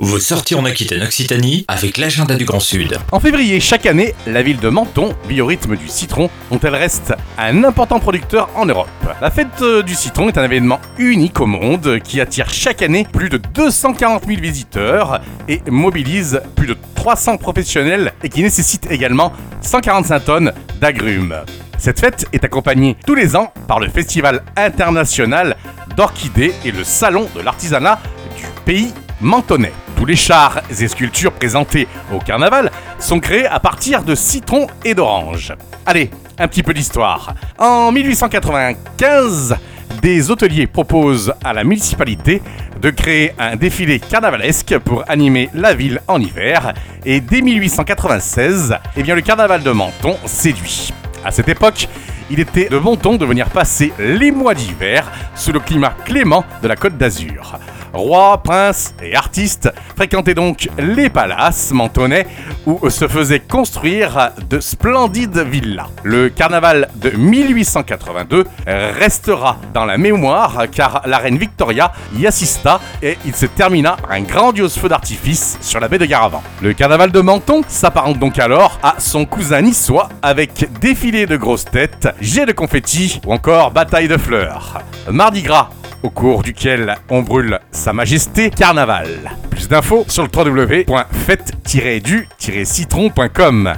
Vous sortir en Aquitaine-Occitanie avec l'agenda du Grand Sud. En février chaque année, la ville de Menton, biorhythme du citron, dont elle reste un important producteur en Europe. La fête euh, du citron est un événement unique au monde qui attire chaque année plus de 240 000 visiteurs et mobilise plus de 300 professionnels et qui nécessite également 145 tonnes d'agrumes. Cette fête est accompagnée tous les ans par le Festival international d'orchidées et le Salon de l'artisanat du pays mentonais. Tous les chars et sculptures présentés au carnaval sont créés à partir de citron et d'orange. Allez, un petit peu d'histoire. En 1895, des hôteliers proposent à la municipalité de créer un défilé carnavalesque pour animer la ville en hiver. Et dès 1896, eh bien, le carnaval de Menton séduit. À cette époque, il était de bon ton de venir passer les mois d'hiver sous le climat clément de la Côte d'Azur. Rois, princes et artistes fréquentaient donc les palaces mentonnais où se faisaient construire de splendides villas. Le carnaval de 1882 restera dans la mémoire car la reine Victoria y assista et il se termina un grandiose feu d'artifice sur la baie de Garavan. Le carnaval de Menton s'apparente donc alors à son cousin niçois avec défilé de grosses têtes, jets de confettis ou encore bataille de fleurs. Mardi Gras au cours duquel on brûle Sa Majesté Carnaval. Plus d'infos sur le www.fête-du-citron.com.